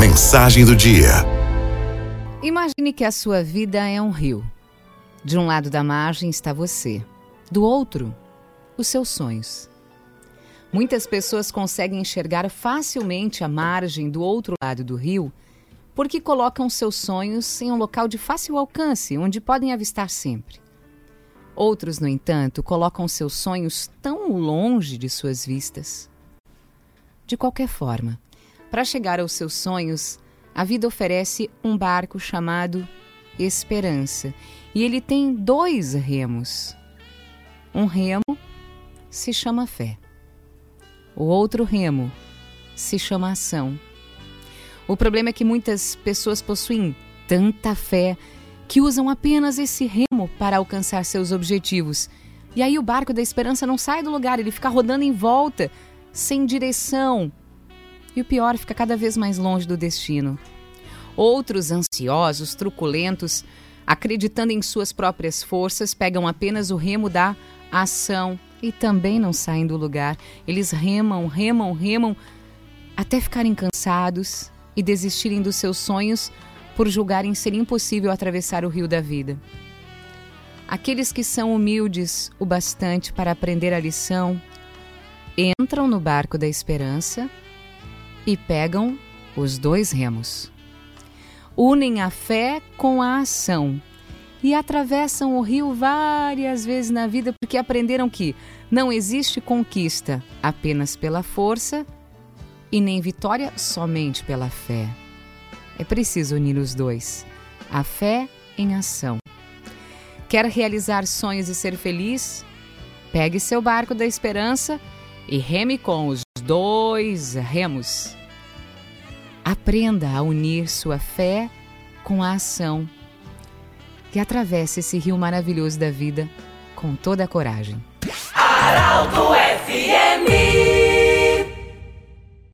Mensagem do dia. Imagine que a sua vida é um rio. De um lado da margem está você, do outro, os seus sonhos. Muitas pessoas conseguem enxergar facilmente a margem do outro lado do rio porque colocam seus sonhos em um local de fácil alcance, onde podem avistar sempre. Outros, no entanto, colocam seus sonhos tão longe de suas vistas. De qualquer forma, para chegar aos seus sonhos, a vida oferece um barco chamado Esperança, e ele tem dois remos. Um remo se chama fé. O outro remo se chama ação. O problema é que muitas pessoas possuem tanta fé que usam apenas esse remo para alcançar seus objetivos. E aí o barco da esperança não sai do lugar, ele fica rodando em volta, sem direção. E o pior, fica cada vez mais longe do destino. Outros ansiosos, truculentos, acreditando em suas próprias forças, pegam apenas o remo da ação e também não saem do lugar. Eles remam, remam, remam até ficarem cansados e desistirem dos seus sonhos por julgarem ser impossível atravessar o rio da vida. Aqueles que são humildes o bastante para aprender a lição entram no barco da esperança e pegam os dois remos. Unem a fé com a ação e atravessam o rio várias vezes na vida porque aprenderam que não existe conquista apenas pela força e nem vitória somente pela fé. É preciso unir os dois, a fé em ação. Quer realizar sonhos e ser feliz? Pegue seu barco da esperança e reme com os dois remos. Aprenda a unir sua fé com a ação e atravesse esse rio maravilhoso da vida com toda a coragem. Araldo FM